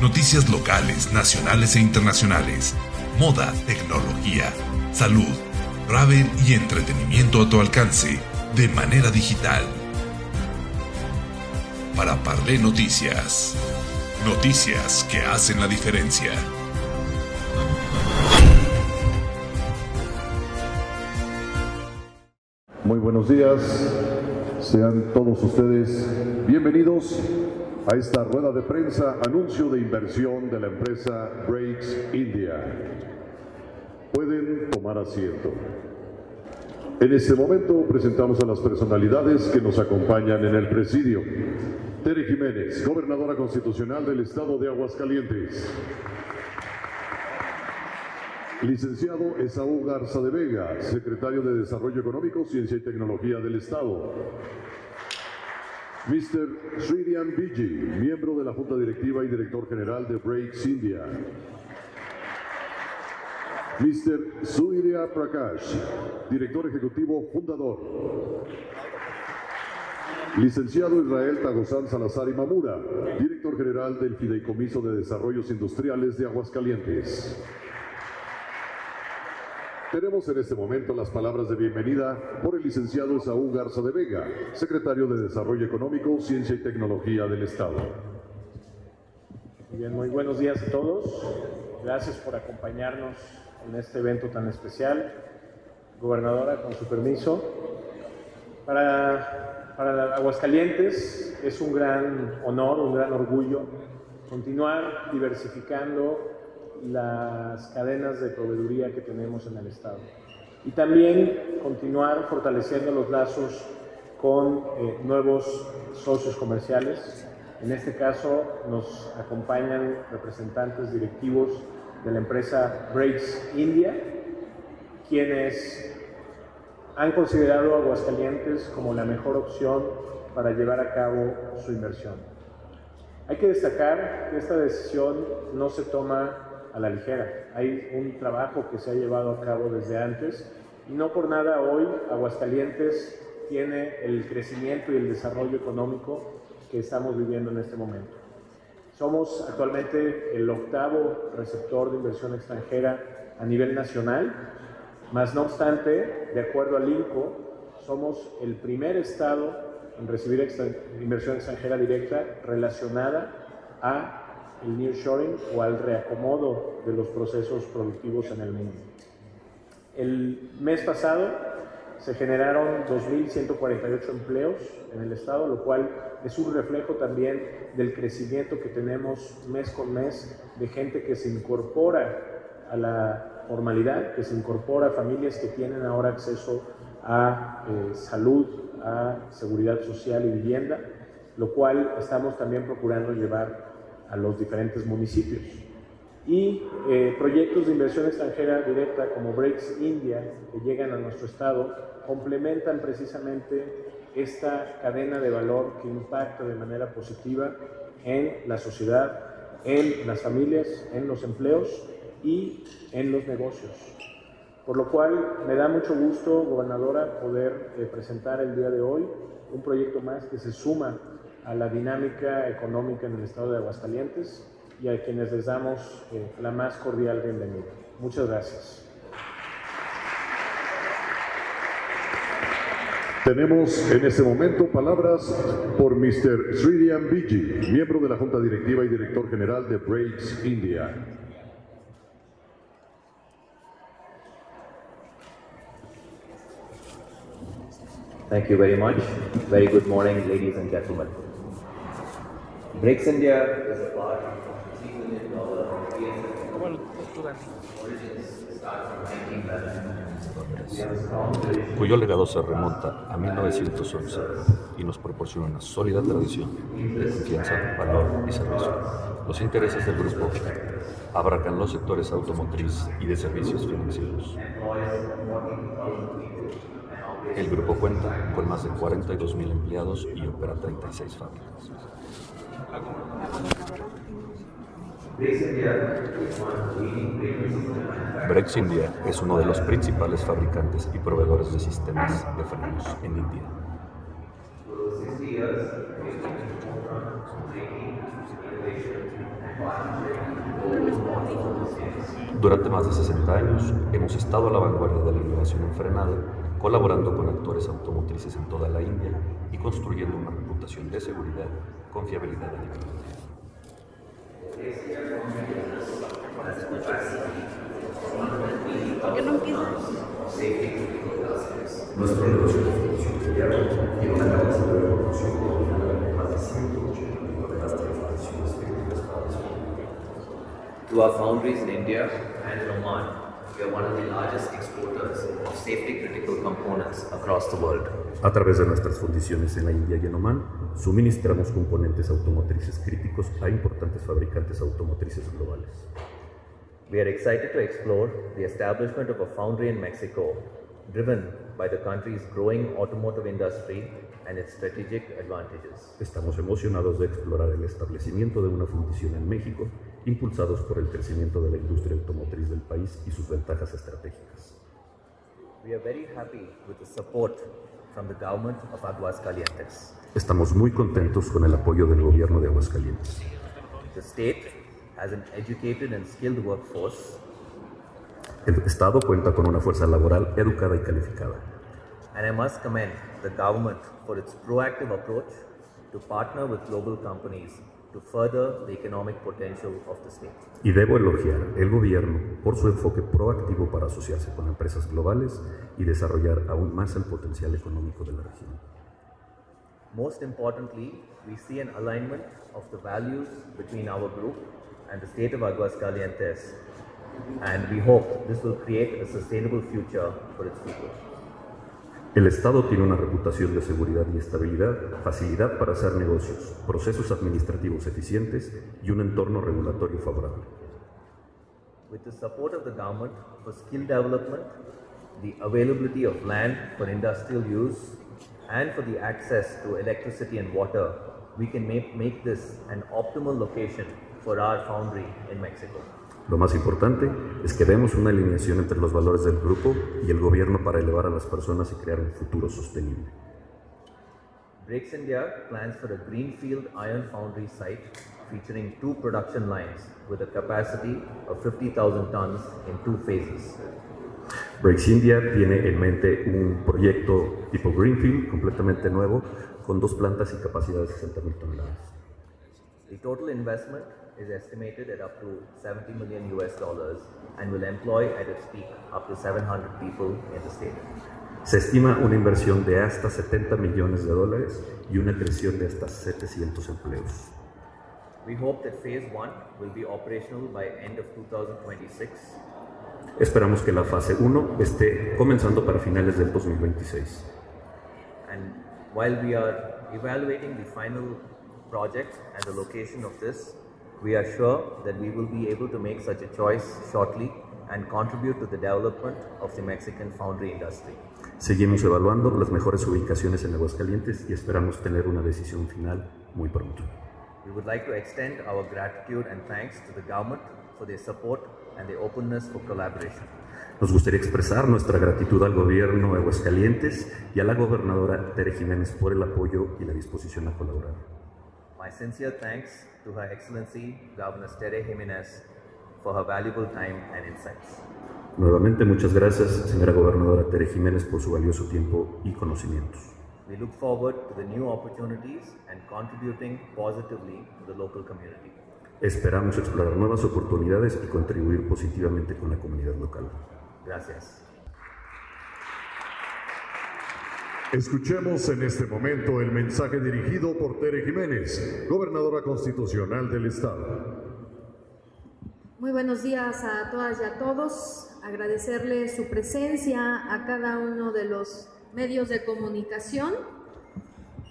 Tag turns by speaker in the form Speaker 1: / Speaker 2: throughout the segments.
Speaker 1: Noticias locales, nacionales e internacionales. Moda, tecnología, salud, travel y entretenimiento a tu alcance de manera digital. Para Parle Noticias. Noticias que hacen la diferencia.
Speaker 2: Muy buenos días, sean todos ustedes bienvenidos a esta rueda de prensa, anuncio de inversión de la empresa Breaks India. Pueden tomar asiento. En este momento presentamos a las personalidades que nos acompañan en el presidio. Tere Jiménez, gobernadora constitucional del estado de Aguascalientes. Licenciado Esaú Garza de Vega, secretario de Desarrollo Económico, Ciencia y Tecnología del Estado. Mr. Sridian Viji, miembro de la Junta Directiva y Director General de Breaks India. Mr. Surya Prakash, Director Ejecutivo Fundador. Licenciado Israel Tagozán Salazar y Mamura, Director General del Fideicomiso de Desarrollos Industriales de Aguascalientes. Tenemos en este momento las palabras de bienvenida por el licenciado Esaú Garza de Vega, secretario de Desarrollo Económico, Ciencia y Tecnología del Estado.
Speaker 3: Muy bien, muy buenos días a todos. Gracias por acompañarnos en este evento tan especial. Gobernadora, con su permiso. Para, para Aguascalientes es un gran honor, un gran orgullo continuar diversificando las cadenas de proveeduría que tenemos en el Estado. Y también continuar fortaleciendo los lazos con eh, nuevos socios comerciales. En este caso nos acompañan representantes directivos de la empresa Breaks India, quienes han considerado Aguascalientes como la mejor opción para llevar a cabo su inversión. Hay que destacar que esta decisión no se toma a la ligera. Hay un trabajo que se ha llevado a cabo desde antes y no por nada hoy Aguascalientes tiene el crecimiento y el desarrollo económico que estamos viviendo en este momento. Somos actualmente el octavo receptor de inversión extranjera a nivel nacional, más no obstante, de acuerdo al INCO, somos el primer estado en recibir inversión extranjera directa relacionada a el nearshoring o al reacomodo de los procesos productivos en el mundo. El mes pasado se generaron 2.148 empleos en el Estado, lo cual es un reflejo también del crecimiento que tenemos mes con mes de gente que se incorpora a la formalidad, que se incorpora a familias que tienen ahora acceso a eh, salud, a seguridad social y vivienda, lo cual estamos también procurando llevar a los diferentes municipios. Y eh, proyectos de inversión extranjera directa como Breaks India, que llegan a nuestro estado, complementan precisamente esta cadena de valor que impacta de manera positiva en la sociedad, en las familias, en los empleos y en los negocios. Por lo cual me da mucho gusto, gobernadora, poder eh, presentar el día de hoy un proyecto más que se suma a la dinámica económica en el estado de Aguascalientes y a quienes les damos eh, la más cordial bienvenida. Muchas gracias.
Speaker 2: Tenemos en este momento palabras por Mr. Sridian Viji, miembro de la Junta Directiva y Director General de Breaks India.
Speaker 4: Thank you very much. Very good morning, ladies and gentlemen. Breaks India is a part of $3 billion
Speaker 5: cuyo legado se remonta a 1911 y nos proporciona una sólida tradición de confianza, valor y servicio. Los intereses del grupo abarcan los sectores automotriz y de servicios financieros. El grupo cuenta con más de 42.000 empleados y opera 36 fábricas. Brex India es uno de los principales fabricantes y proveedores de sistemas de frenos en India. Durante más de 60 años hemos estado a la vanguardia de la innovación enfrenada, colaborando con actores automotrices en toda la India y construyendo una reputación de seguridad, confiabilidad
Speaker 6: ¿Por qué no?
Speaker 5: Nuestro negocio de producción mundial tiene una capacidad de producción coordinada de más de 180 de las transformaciones críticas para las
Speaker 4: To our foundries in India and in Oman, we are one of the largest exporters of safety critical components across the world.
Speaker 7: A través de nuestras fundiciones en la India y en Oman, suministramos componentes automotrices críticos a importantes fabricantes automotrices globales.
Speaker 4: We are excited to explore the establishment of a foundry in Mexico, driven by the country's growing automotive industry and its strategic advantages.
Speaker 7: Estamos emocionados de explorar el establecimiento de una fundición en México, impulsados por el crecimiento de la industria automotriz del país y sus ventajas estratégicas.
Speaker 4: We are very happy with the support from the government of Aguascalientes.
Speaker 7: Estamos muy contentos con el apoyo del gobierno de Aguascalientes.
Speaker 4: The state has an educated and skilled workforce,
Speaker 7: El Estado cuenta con una fuerza laboral educada y calificada.
Speaker 4: and I must commend the government for its proactive approach to partner with global companies to further the economic potential of the state.
Speaker 7: Y debo elogiar el gobierno por su enfoque proactivo para asociarse con empresas globales y desarrollar aún más el potencial económico de la región.
Speaker 4: Most importantly, we see an alignment of the values between our group and the state of Aguascalientes, and we hope this will create a sustainable future for its people.
Speaker 7: El Estado tiene una reputación de seguridad y estabilidad, facilidad para hacer negocios, procesos administrativos eficientes y un entorno regulatorio favorable.
Speaker 4: With the support of the government for skill development, the availability of land for industrial use, and for the access to electricity and water, we can make, make this an optimal location for our foundry in Mexico.
Speaker 7: Lo más importante es que vemos una alineación entre los valores del grupo y el gobierno para elevar a las personas y crear un futuro sostenible.
Speaker 4: Brakes India plans for a greenfield iron foundry site featuring two production lines with a capacity of 50,000 tons in two phases.
Speaker 7: Brakes India tiene en mente un proyecto tipo Greenfield completamente nuevo con dos plantas y capacidad de 60.000 toneladas.
Speaker 4: The total investment is estimated at up to 70 million US dollars and will employ at its peak up to 700 people in the state.
Speaker 7: Se estima una inversión de hasta 70 millones de dólares y una creación de hasta 700 empleos.
Speaker 4: We hope that phase 1 will be operational by end of 2026
Speaker 7: Esperamos que la fase 1 esté comenzando para finales del 2026.
Speaker 4: and while we are evaluating the final project and the location of this, we are sure that we will be able to make such a choice shortly and contribute to the development of the Mexican foundry industry.
Speaker 7: Seguimos evaluando las mejores ubicaciones en Aguascalientes y esperamos tener una decisión final muy pronto.
Speaker 4: We would like to extend our gratitude and thanks to the government for their support and their openness for collaboration.
Speaker 7: Nos gustaría expresar nuestra gratitud al gobierno de Aguascalientes y a la gobernadora Tere Jiménez por el apoyo y la disposición a colaborar.
Speaker 4: My sincere thanks to Her Excellency Governor Tere Jimenez for her valuable time and insights.
Speaker 7: Nuevamente muchas gracias, señora gobernadora Tere Jiménez, por su valioso tiempo y conocimientos.
Speaker 4: We look forward to the new opportunities and contributing positively to the local community.
Speaker 7: Esperamos explorar nuevas oportunidades y contribuir positivamente con la comunidad local.
Speaker 4: Gracias.
Speaker 2: Escuchemos en este momento el mensaje dirigido por Tere Jiménez, gobernadora constitucional del Estado.
Speaker 6: Muy buenos días a todas y a todos. Agradecerle su presencia a cada uno de los medios de comunicación.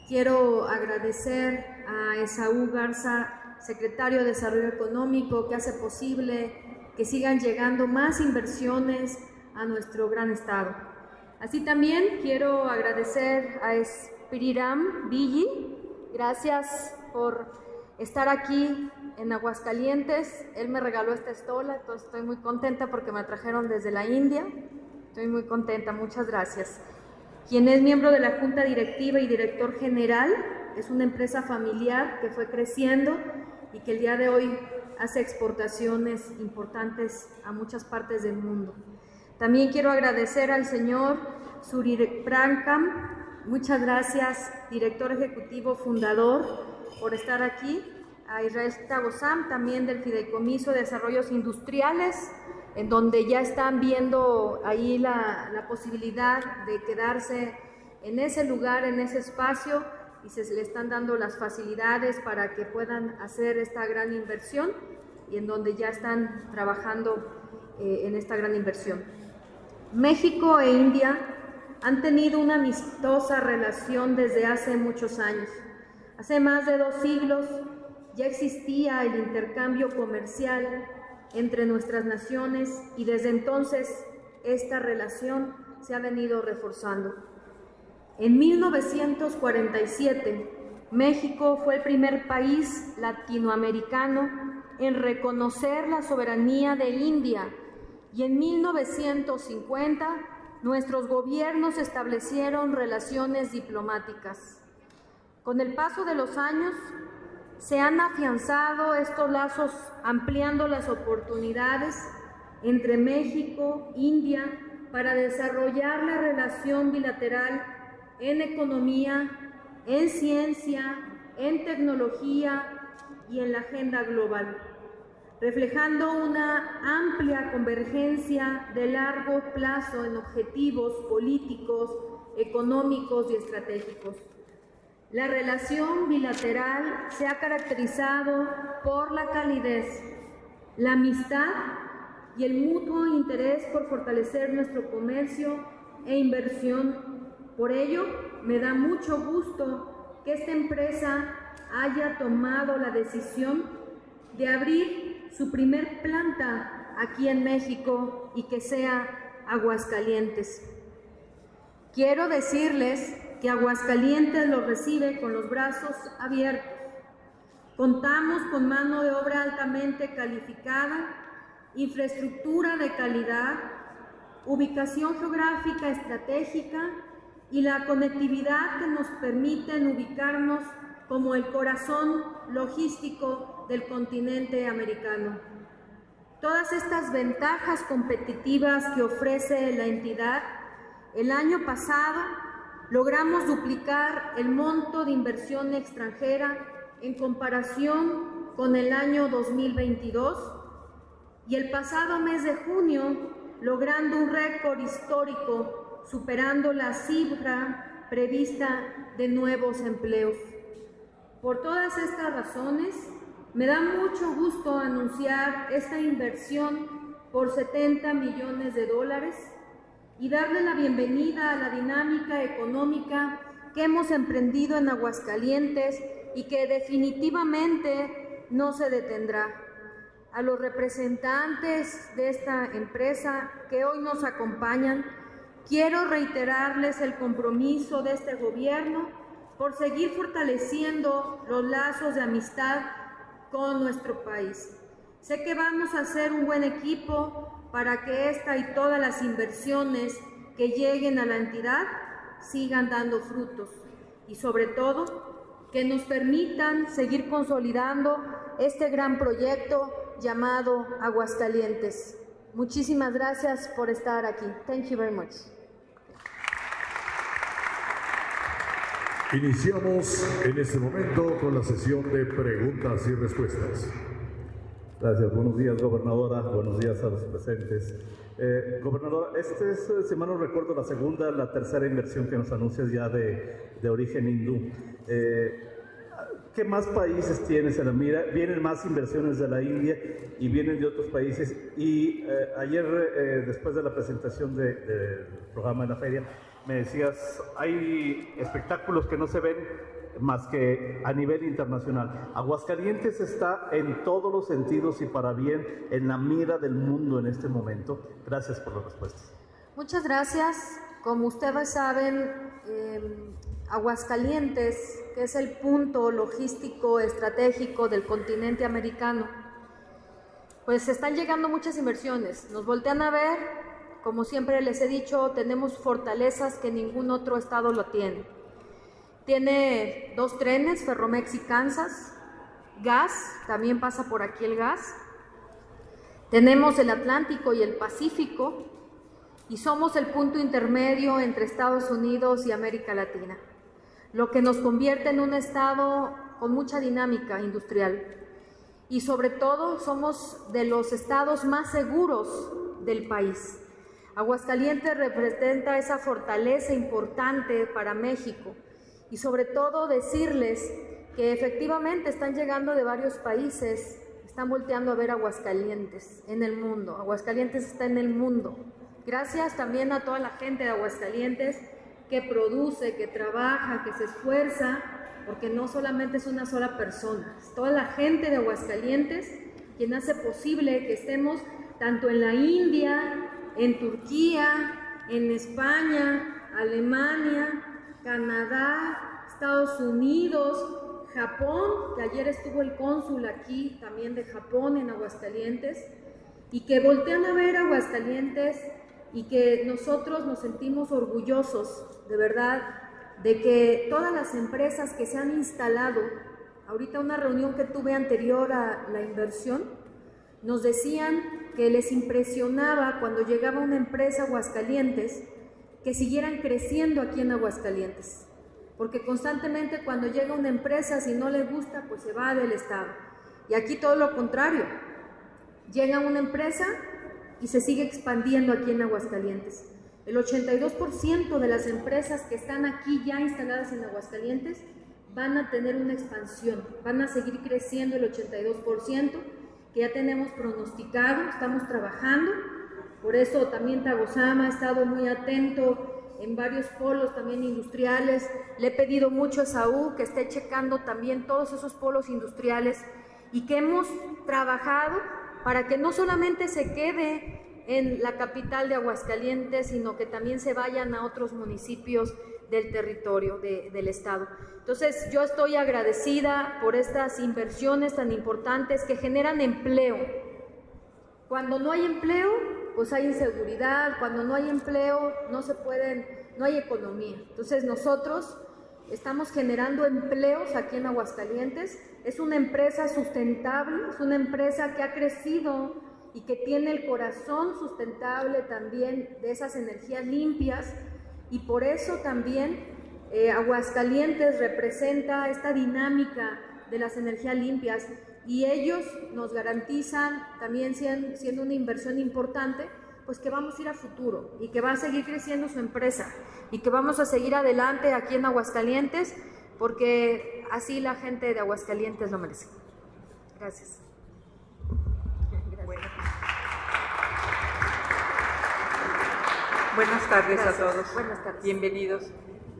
Speaker 6: Quiero agradecer a Esaú Garza, secretario de Desarrollo Económico, que hace posible que sigan llegando más inversiones a nuestro gran estado. Así también quiero agradecer a Espiriram Villi. Gracias por estar aquí en Aguascalientes. Él me regaló esta estola, entonces estoy muy contenta porque me trajeron desde la India. Estoy muy contenta, muchas gracias. Quien es miembro de la Junta Directiva y Director General, es una empresa familiar que fue creciendo y que el día de hoy hace exportaciones importantes a muchas partes del mundo. También quiero agradecer al señor Surir Prankam, muchas gracias, director ejecutivo fundador, por estar aquí, a Israel Tabosam, también del Fideicomiso de Desarrollos Industriales, en donde ya están viendo ahí la, la posibilidad de quedarse en ese lugar, en ese espacio, y se le están dando las facilidades para que puedan hacer esta gran inversión y en donde ya están trabajando eh, en esta gran inversión. México e India han tenido una amistosa relación desde hace muchos años. Hace más de dos siglos ya existía el intercambio comercial entre nuestras naciones y desde entonces esta relación se ha venido reforzando. En 1947, México fue el primer país latinoamericano en reconocer la soberanía de India y en 1950 nuestros gobiernos establecieron relaciones diplomáticas. Con el paso de los años se han afianzado estos lazos ampliando las oportunidades entre México India para desarrollar la relación bilateral en economía, en ciencia, en tecnología y en la agenda global, reflejando una amplia convergencia de largo plazo en objetivos políticos, económicos y estratégicos. La relación bilateral se ha caracterizado por la calidez, la amistad y el mutuo interés por fortalecer nuestro comercio e inversión por ello, me da mucho gusto que esta empresa haya tomado la decisión de abrir su primer planta aquí en México y que sea Aguascalientes. Quiero decirles que Aguascalientes lo recibe con los brazos abiertos. Contamos con mano de obra altamente calificada, infraestructura de calidad, ubicación geográfica estratégica y la conectividad que nos permiten ubicarnos como el corazón logístico del continente americano. Todas estas ventajas competitivas que ofrece la entidad, el año pasado logramos duplicar el monto de inversión extranjera en comparación con el año 2022 y el pasado mes de junio logrando un récord histórico superando la cifra prevista de nuevos empleos. Por todas estas razones, me da mucho gusto anunciar esta inversión por 70 millones de dólares y darle la bienvenida a la dinámica económica que hemos emprendido en Aguascalientes y que definitivamente no se detendrá. A los representantes de esta empresa que hoy nos acompañan, Quiero reiterarles el compromiso de este gobierno por seguir fortaleciendo los lazos de amistad con nuestro país. Sé que vamos a hacer un buen equipo para que esta y todas las inversiones que lleguen a la entidad sigan dando frutos y sobre todo que nos permitan seguir consolidando este gran proyecto llamado Aguascalientes. Muchísimas gracias por estar aquí. Thank you very much.
Speaker 2: Iniciamos en este momento con la sesión de preguntas y respuestas.
Speaker 8: Gracias, buenos días gobernadora, buenos días a los presentes. Eh, gobernadora, este es, si mal no recuerdo, la segunda, la tercera inversión que nos anuncias ya de, de origen hindú. Eh, ¿Qué más países tienes en la mira? Vienen más inversiones de la India y vienen de otros países. Y eh, ayer, eh, después de la presentación del programa de la feria, me decías, hay espectáculos que no se ven más que a nivel internacional. Aguascalientes está en todos los sentidos y para bien en la mira del mundo en este momento. Gracias por las respuestas.
Speaker 6: Muchas gracias. Como ustedes saben, em, Aguascalientes, que es el punto logístico estratégico del continente americano, pues están llegando muchas inversiones. Nos voltean a ver como siempre les he dicho, tenemos fortalezas que ningún otro estado lo tiene. Tiene dos trenes, Ferromex y Kansas. gas, también pasa por aquí el gas. Tenemos el Atlántico y el Pacífico y somos el punto intermedio entre Estados Unidos y América Latina, lo que nos convierte en un estado con mucha dinámica industrial. Y sobre todo somos de los estados más seguros del país. Aguascalientes representa esa fortaleza importante para México y sobre todo decirles que efectivamente están llegando de varios países, están volteando a ver Aguascalientes en el mundo. Aguascalientes está en el mundo. Gracias también a toda la gente de Aguascalientes que produce, que trabaja, que se esfuerza, porque no solamente es una sola persona, es toda la gente de Aguascalientes quien hace posible que estemos tanto en la India, en Turquía, en España, Alemania, Canadá, Estados Unidos, Japón, que ayer estuvo el cónsul aquí también de Japón en Aguascalientes, y que voltean a ver Aguascalientes y que nosotros nos sentimos orgullosos, de verdad, de que todas las empresas que se han instalado, ahorita una reunión que tuve anterior a la inversión, nos decían que les impresionaba cuando llegaba una empresa a Aguascalientes que siguieran creciendo aquí en Aguascalientes, porque constantemente cuando llega una empresa, si no le gusta, pues se va del Estado. Y aquí todo lo contrario, llega una empresa y se sigue expandiendo aquí en Aguascalientes. El 82% de las empresas que están aquí ya instaladas en Aguascalientes van a tener una expansión, van a seguir creciendo el 82%, que ya tenemos pronosticado, estamos trabajando. Por eso también Tagosama ha estado muy atento en varios polos también industriales. Le he pedido mucho a Saúl que esté checando también todos esos polos industriales y que hemos trabajado para que no solamente se quede en la capital de Aguascalientes, sino que también se vayan a otros municipios del territorio del Estado. Entonces, yo estoy agradecida por estas inversiones tan importantes que generan empleo. Cuando no hay empleo, pues hay inseguridad, cuando no hay empleo, no se pueden, no hay economía. Entonces, nosotros estamos generando empleos aquí en Aguascalientes es una empresa sustentable, es una empresa que ha crecido y que tiene el corazón sustentable también de esas energías limpias y por eso también eh, Aguascalientes representa esta dinámica de las energías limpias y ellos nos garantizan también siendo una inversión importante, pues que vamos a ir a futuro y que va a seguir creciendo su empresa y que vamos a seguir adelante aquí en Aguascalientes porque así la gente de Aguascalientes lo merece. Gracias.
Speaker 9: Buenas tardes a todos.
Speaker 6: Buenas tardes.
Speaker 9: Bienvenidos.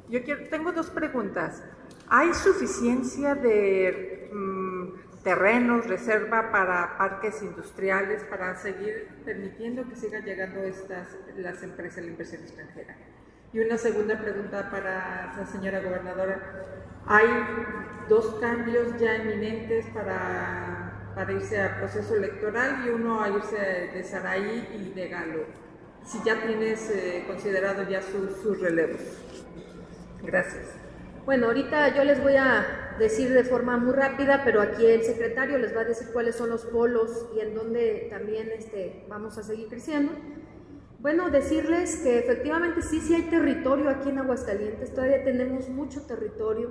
Speaker 9: Yo tengo dos preguntas. ¿Hay suficiencia de mm, terrenos, reserva para parques industriales para seguir permitiendo que sigan llegando estas las empresas la inversión extranjera? Y una segunda pregunta para la señora gobernadora. Hay dos cambios ya inminentes para, para irse al proceso electoral y uno a irse de Saraí y de Galo. Si ya tienes eh, considerado ya sus relevos. Gracias.
Speaker 6: Bueno, ahorita yo les voy a decir de forma muy rápida, pero aquí el secretario les va a decir cuáles son los polos y en dónde también este, vamos a seguir creciendo. Bueno, decirles que efectivamente sí, sí hay territorio aquí en Aguascalientes, todavía tenemos mucho territorio.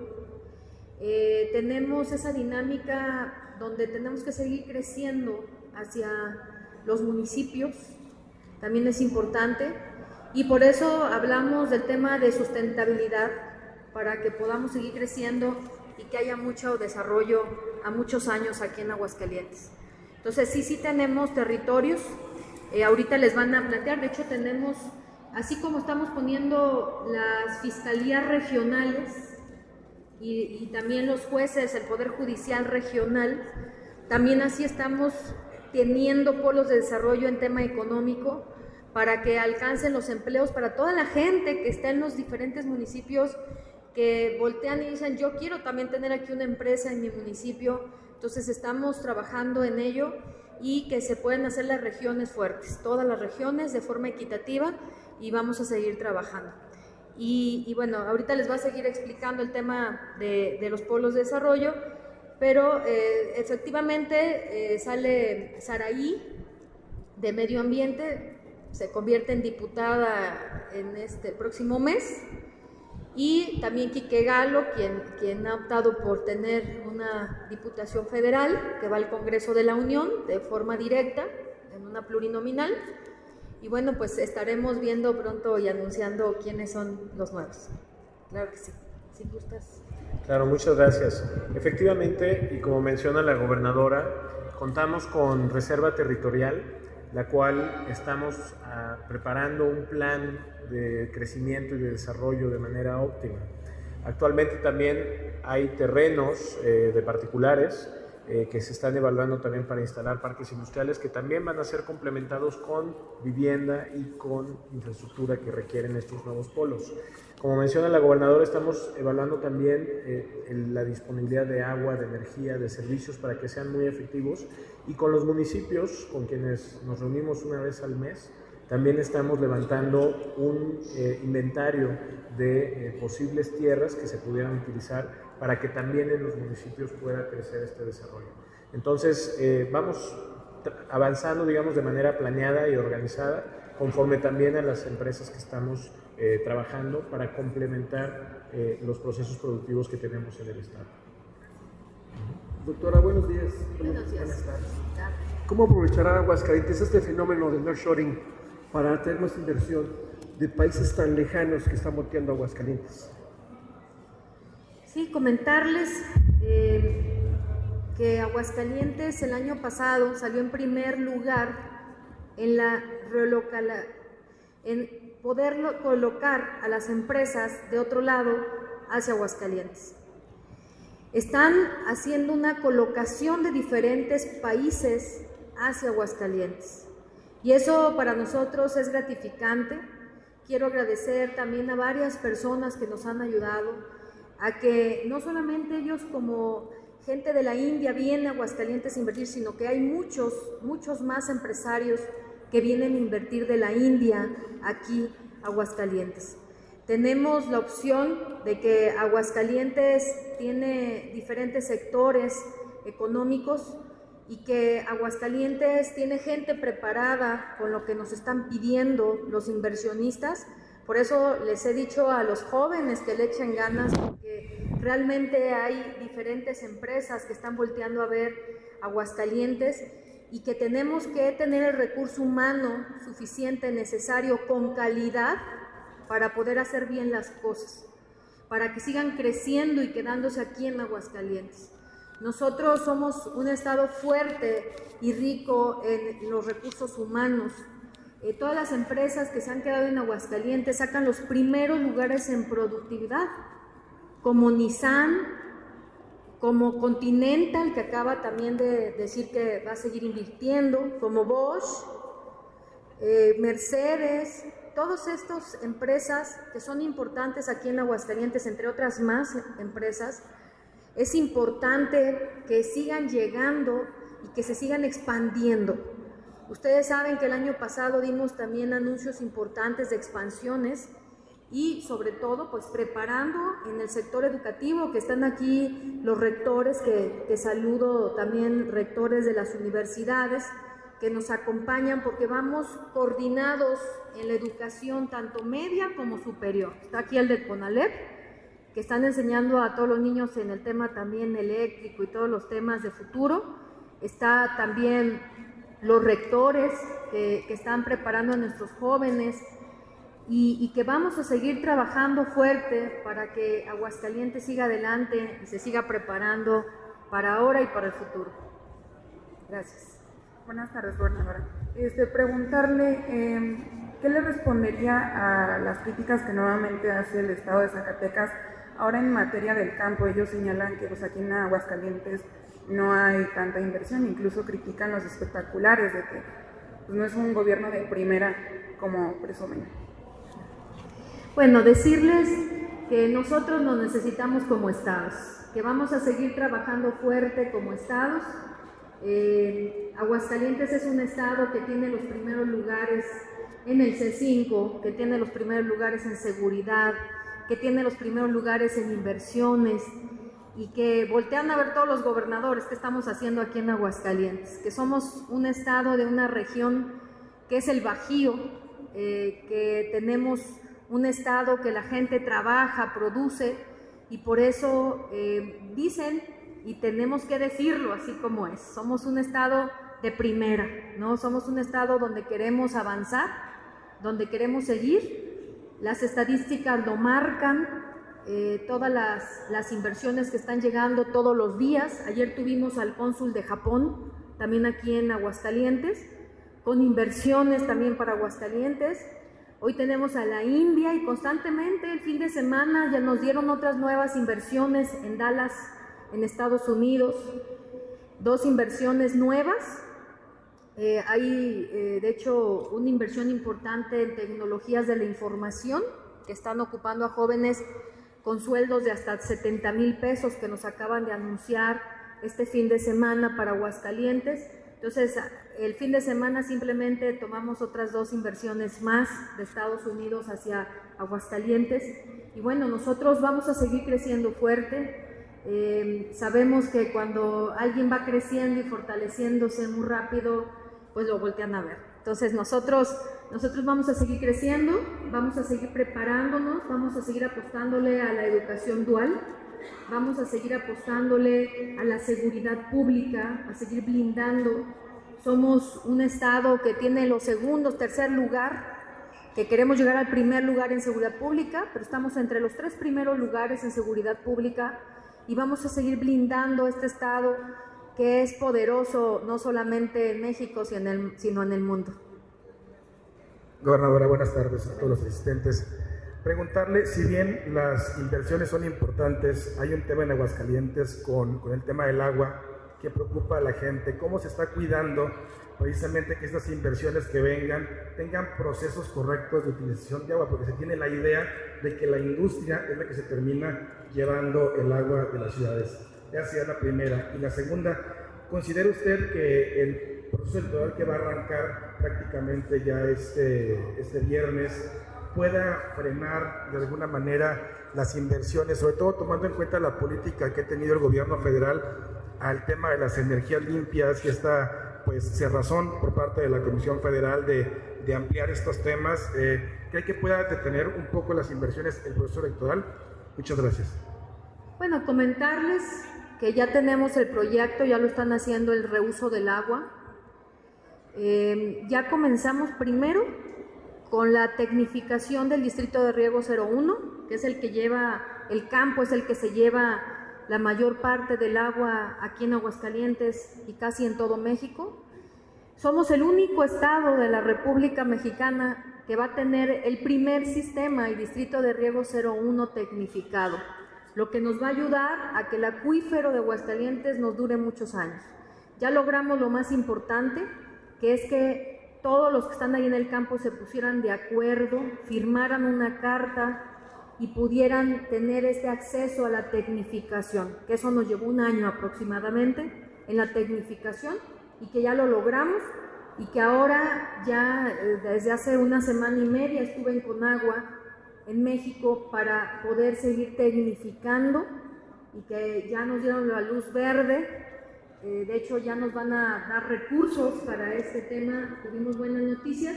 Speaker 6: Eh, tenemos esa dinámica donde tenemos que seguir creciendo hacia los municipios, también es importante. Y por eso hablamos del tema de sustentabilidad, para que podamos seguir creciendo y que haya mucho desarrollo a muchos años aquí en Aguascalientes. Entonces sí, sí tenemos territorios, eh, ahorita les van a plantear, de hecho tenemos, así como estamos poniendo las fiscalías regionales y, y también los jueces, el Poder Judicial regional, también así estamos teniendo polos de desarrollo en tema económico para que alcancen los empleos para toda la gente que está en los diferentes municipios que voltean y dicen, yo quiero también tener aquí una empresa en mi municipio. Entonces estamos trabajando en ello y que se pueden hacer las regiones fuertes, todas las regiones de forma equitativa y vamos a seguir trabajando. Y, bueno, ahorita les va a seguir explicando el tema de, los polos de desarrollo, pero eh, efectivamente eh, sale Saraí de Medio Ambiente, se convierte en diputada en este próximo mes, y también Quique Galo, quien, quien ha optado por tener una diputación federal que va al Congreso de la Unión de forma directa, en una plurinominal. Y bueno, pues estaremos viendo pronto y anunciando quiénes son los nuevos. Claro que sí, si gustas.
Speaker 3: Claro, muchas gracias. Efectivamente, y como menciona la gobernadora, contamos con reserva territorial, la cual estamos ah, preparando un plan de crecimiento y de desarrollo de manera óptima. Actualmente también hay terrenos eh, de particulares eh, que se están evaluando también para instalar parques industriales que también van a ser complementados con vivienda y con infraestructura que requieren estos nuevos polos. Como menciona la gobernadora, estamos evaluando también eh, la disponibilidad de agua, de energía, de servicios para que sean muy efectivos y con los municipios con quienes nos reunimos una vez al mes, también estamos levantando un eh, inventario de posibles tierras que se pudieran utilizar para que también en los municipios pueda crecer este desarrollo. Entonces, eh, vamos avanzando, digamos, de manera planeada y organizada, conforme también a las empresas que estamos eh, trabajando para complementar eh, los procesos productivos que tenemos en el Estado.
Speaker 10: Doctora, buenos días.
Speaker 6: Buenos días.
Speaker 10: ¿Cómo aprovechará Aguascalientes este fenómeno del nearshoring para tener más inversión de países tan lejanos que están volteando Aguascalientes?
Speaker 6: Sí, comentarles eh, que Aguascalientes el año pasado salió en primer lugar en la relocal, en poder colocar a las empresas de otro lado hacia Aguascalientes. Están haciendo una colocación de diferentes países hacia Aguascalientes. Y eso para nosotros es gratificante. Quiero agradecer también a varias personas que nos han ayudado a que no solamente ellos como gente de la India vienen a Aguascalientes a invertir, sino que hay muchos, muchos más empresarios que vienen a invertir de la India aquí a Aguascalientes. Tenemos la opción de que Aguascalientes tiene diferentes sectores económicos y que Aguascalientes tiene gente preparada con lo que nos están pidiendo los inversionistas por eso les he dicho a los jóvenes que le echen ganas, porque realmente hay diferentes empresas que están volteando a ver Aguascalientes y que tenemos que tener el recurso humano suficiente, necesario, con calidad, para poder hacer bien las cosas, para que sigan creciendo y quedándose aquí en Aguascalientes. Nosotros somos un estado fuerte y rico en los recursos humanos, eh, todas las empresas que se han quedado en Aguascalientes sacan los primeros lugares en productividad, como Nissan, como Continental, que acaba también de decir que va a seguir invirtiendo, como Bosch, eh, Mercedes, todas estas empresas que son importantes aquí en Aguascalientes, entre otras más empresas, es importante que sigan llegando y que se sigan expandiendo. Ustedes saben que el año pasado dimos también anuncios importantes de expansiones y sobre todo pues preparando en el sector educativo, que están aquí los rectores, que, saludo también rectores de las universidades que nos acompañan porque vamos coordinados en la educación tanto media como superior. Está aquí el de CONALEP, que están enseñando a todos los niños en el tema también eléctrico y todos los temas de futuro. Está también los rectores que, están preparando a nuestros jóvenes y, que vamos a seguir trabajando fuerte para que Aguascalientes siga adelante y se siga preparando para ahora y para el futuro. Gracias.
Speaker 11: Buenas tardes, gobernadora. Este, preguntarle, em, ¿qué le respondería a las críticas que nuevamente hace el Estado de Zacatecas ahora en materia del campo? Ellos señalan que pues, aquí en Aguascalientes no hay tanta inversión, incluso critican los espectaculares de que pues, no es un gobierno de primera como presumen.
Speaker 6: Bueno, decirles que nosotros nos necesitamos como estados, que vamos a seguir trabajando fuerte como estados. Eh, Aguascalientes es un estado que tiene los primeros lugares en el C5, que tiene los primeros lugares en seguridad, que tiene los primeros lugares en inversiones, y que voltean a ver todos los gobernadores que estamos haciendo aquí en Aguascalientes, que somos un estado de una región que es el Bajío, eh, que tenemos un estado que la gente trabaja, produce y por eso eh, dicen y tenemos que decirlo así como es. Somos un estado de primera, ¿no? Somos un estado donde queremos avanzar, donde queremos seguir. Las estadísticas lo marcan, eh, todas las, las, inversiones que están llegando todos los días. Ayer tuvimos al cónsul de Japón, también aquí en Aguascalientes, con inversiones también para Aguascalientes. Hoy tenemos a la India y constantemente el fin de semana ya nos dieron otras nuevas inversiones en Dallas, en Estados Unidos, dos inversiones nuevas. Eh, hay, eh, de hecho, una inversión importante en tecnologías de la información que están ocupando a jóvenes con sueldos de hasta 70 mil pesos que nos acaban de anunciar este fin de semana para Aguascalientes. Entonces, el fin de semana simplemente tomamos otras dos inversiones más de Estados Unidos hacia Aguascalientes. Y bueno, nosotros vamos a seguir creciendo fuerte. Eh, sabemos que cuando alguien va creciendo y fortaleciéndose muy rápido, pues lo voltean a ver. Entonces nosotros, nosotros vamos a seguir creciendo, vamos a seguir preparándonos, vamos a seguir apostándole a la educación dual, vamos a seguir apostándole a la seguridad pública, a seguir blindando. Somos un estado que tiene los segundos, tercer lugar, que queremos llegar al primer lugar en seguridad pública, pero estamos entre los tres primeros lugares en seguridad pública y vamos a seguir blindando este estado que es poderoso no solamente en México, sino en el, mundo.
Speaker 12: Gobernadora, buenas tardes a todos los asistentes. Preguntarle, si bien las inversiones son importantes, hay un tema en Aguascalientes con, con el tema del agua que preocupa a la gente. ¿Cómo se está cuidando precisamente que estas inversiones que vengan tengan procesos correctos de utilización de agua? Porque se tiene la idea de que la industria es la que se termina llevando el agua de las ciudades. Esa sería la primera. Y la segunda, ¿considera usted que el proceso electoral que va a arrancar prácticamente ya este, este viernes pueda frenar de alguna manera las inversiones, sobre todo tomando en cuenta la política que ha tenido el gobierno federal al tema de las energías limpias y esta pues cerrazón por parte de la Comisión Federal de, de ampliar estos temas, eh, ¿cree que pueda detener un poco las inversiones el proceso electoral? Muchas gracias.
Speaker 6: Bueno, comentarles que ya tenemos el proyecto, ya lo están haciendo el reuso del agua. Eh, ya comenzamos primero con la tecnificación del distrito de riego 01, que es el que lleva, el campo es el que se lleva la mayor parte del agua aquí en Aguascalientes y casi en todo México. Somos el único estado de la República Mexicana que va a tener el primer sistema y distrito de riego 01 tecnificado lo que nos va a ayudar a que el acuífero de Aguascalientes nos dure muchos años. Ya logramos lo más importante, que es que todos los que están ahí en el campo se pusieran de acuerdo, firmaran una carta y pudieran tener este acceso a la tecnificación, que eso nos llevó un año aproximadamente en la tecnificación y que ya lo logramos y que ahora ya eh, desde hace una semana y media estuve en Conagua en México para poder seguir tecnificando y que ya nos dieron la luz verde. Eh, de hecho, ya nos van a dar recursos para este tema. Tuvimos buenas noticias.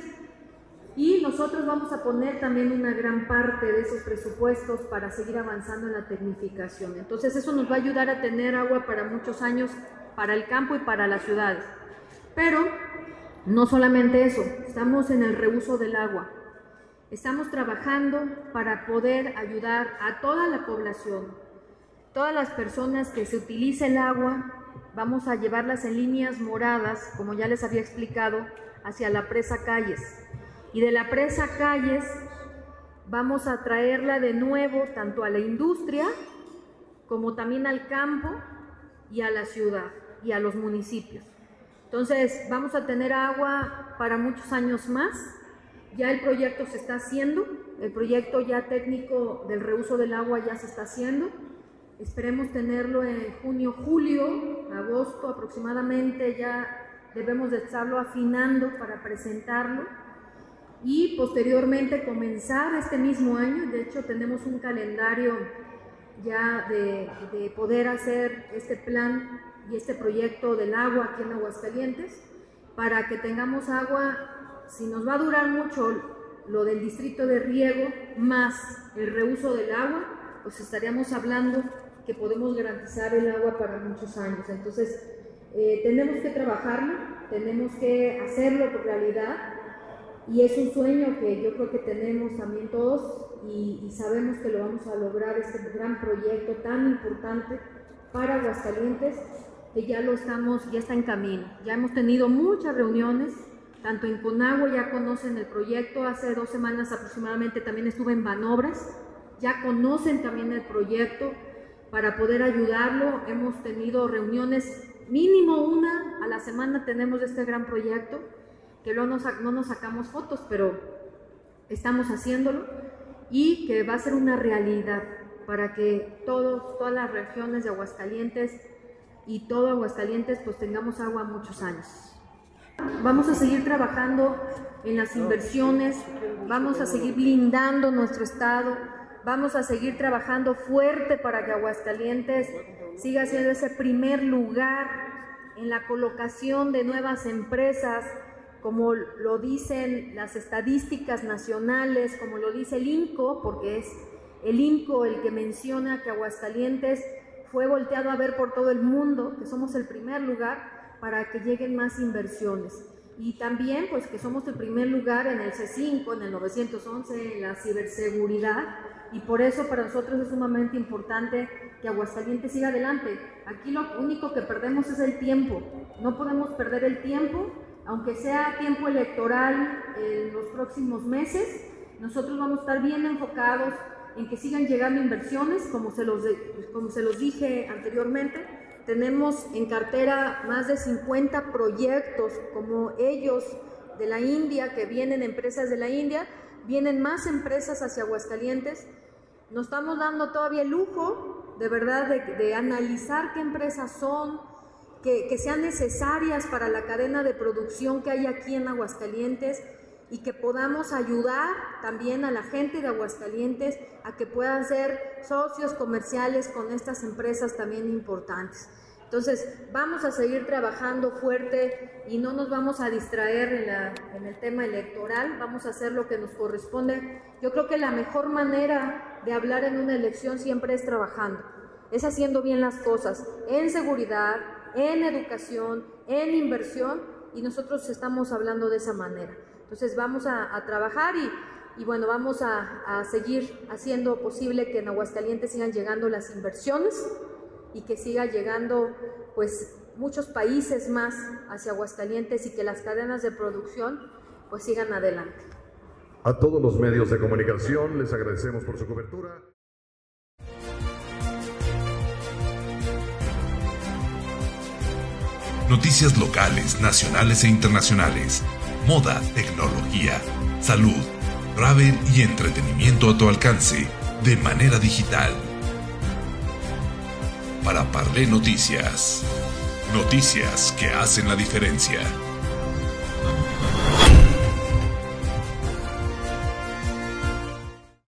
Speaker 6: Y nosotros vamos a poner también una gran parte de esos presupuestos para seguir avanzando en la tecnificación. Entonces eso nos va a ayudar a tener agua para muchos años, para el campo y para las ciudades. Pero no solamente eso, estamos en el reuso del agua. Estamos trabajando para poder ayudar a toda la población, todas las personas que se utiliza el agua, vamos a llevarlas en líneas moradas, como ya les había explicado, hacia la presa Calles. Y de la presa Calles vamos a traerla de nuevo tanto a la industria como también al campo y a la ciudad y a los municipios. Entonces vamos a tener agua para muchos años más ya el proyecto se está haciendo, el proyecto ya técnico del reuso del agua ya se está haciendo. Esperemos tenerlo en junio, julio, agosto aproximadamente, ya debemos de estarlo afinando para presentarlo. Y posteriormente comenzar este mismo año. De hecho, tenemos un calendario ya de, de poder hacer este plan y este proyecto del agua aquí en Aguascalientes para que tengamos agua, si nos va a durar mucho lo del distrito de riego más el reuso del agua, pues estaríamos hablando que podemos garantizar el agua para muchos años. Entonces, eh, tenemos que trabajarlo, tenemos que hacerlo por realidad y es un sueño que yo creo que tenemos también todos y, y sabemos que lo vamos a lograr, este gran proyecto tan importante para Aguascalientes, que ya lo estamos, ya está en camino. Ya hemos tenido muchas reuniones, tanto en Conagua ya conocen el proyecto, hace dos semanas aproximadamente también estuve en Banobras, ya conocen también el proyecto para poder ayudarlo. Hemos tenido reuniones, mínimo una a la semana tenemos este gran proyecto, que no nos, no nos sacamos fotos, pero estamos haciéndolo y que va a ser una realidad para que todos, todas las regiones de Aguascalientes y todo Aguascalientes pues tengamos agua muchos años. Vamos a seguir trabajando en las inversiones, vamos a seguir blindando nuestro estado, vamos a seguir trabajando fuerte para que Aguascalientes siga siendo ese primer lugar en la colocación de nuevas empresas, como lo dicen las estadísticas nacionales, como lo dice el INCO, porque es el INCO el que menciona que Aguascalientes fue volteado a ver por todo el mundo, que somos el primer lugar para que lleguen más inversiones. Y también, pues, que somos el primer lugar en el C5, en el 911, en la ciberseguridad. Y por eso para nosotros es sumamente importante que Aguascalientes siga adelante. Aquí lo único que perdemos es el tiempo. No podemos perder el tiempo, aunque sea tiempo electoral en los próximos meses. Nosotros vamos a estar bien enfocados en que sigan llegando inversiones, como se los, como se los dije anteriormente tenemos en cartera más de 50 proyectos como ellos de la India, que vienen empresas de la India, vienen más empresas hacia Aguascalientes. Nos estamos dando todavía el lujo, de verdad, de, analizar qué empresas son, que, que sean necesarias para la cadena de producción que hay aquí en Aguascalientes y que podamos ayudar también a la gente de Aguascalientes a que puedan ser socios comerciales con estas empresas también importantes. Entonces, vamos a seguir trabajando fuerte y no nos vamos a distraer en, el tema electoral, vamos a hacer lo que nos corresponde. Yo creo que la mejor manera de hablar en una elección siempre es trabajando, es haciendo bien las cosas, en seguridad, en educación, en inversión, y nosotros estamos hablando de esa manera. Entonces, vamos a, trabajar y, bueno, vamos a, a seguir haciendo posible que en Aguascalientes sigan llegando las inversiones y que siga llegando pues muchos países más hacia Aguascalientes y que las cadenas de producción pues sigan adelante.
Speaker 2: A todos los medios de comunicación les agradecemos por su cobertura.
Speaker 1: Noticias locales, nacionales e internacionales, moda, tecnología, salud, travel y entretenimiento a tu alcance de manera digital para Parlé Noticias. Noticias que hacen la diferencia.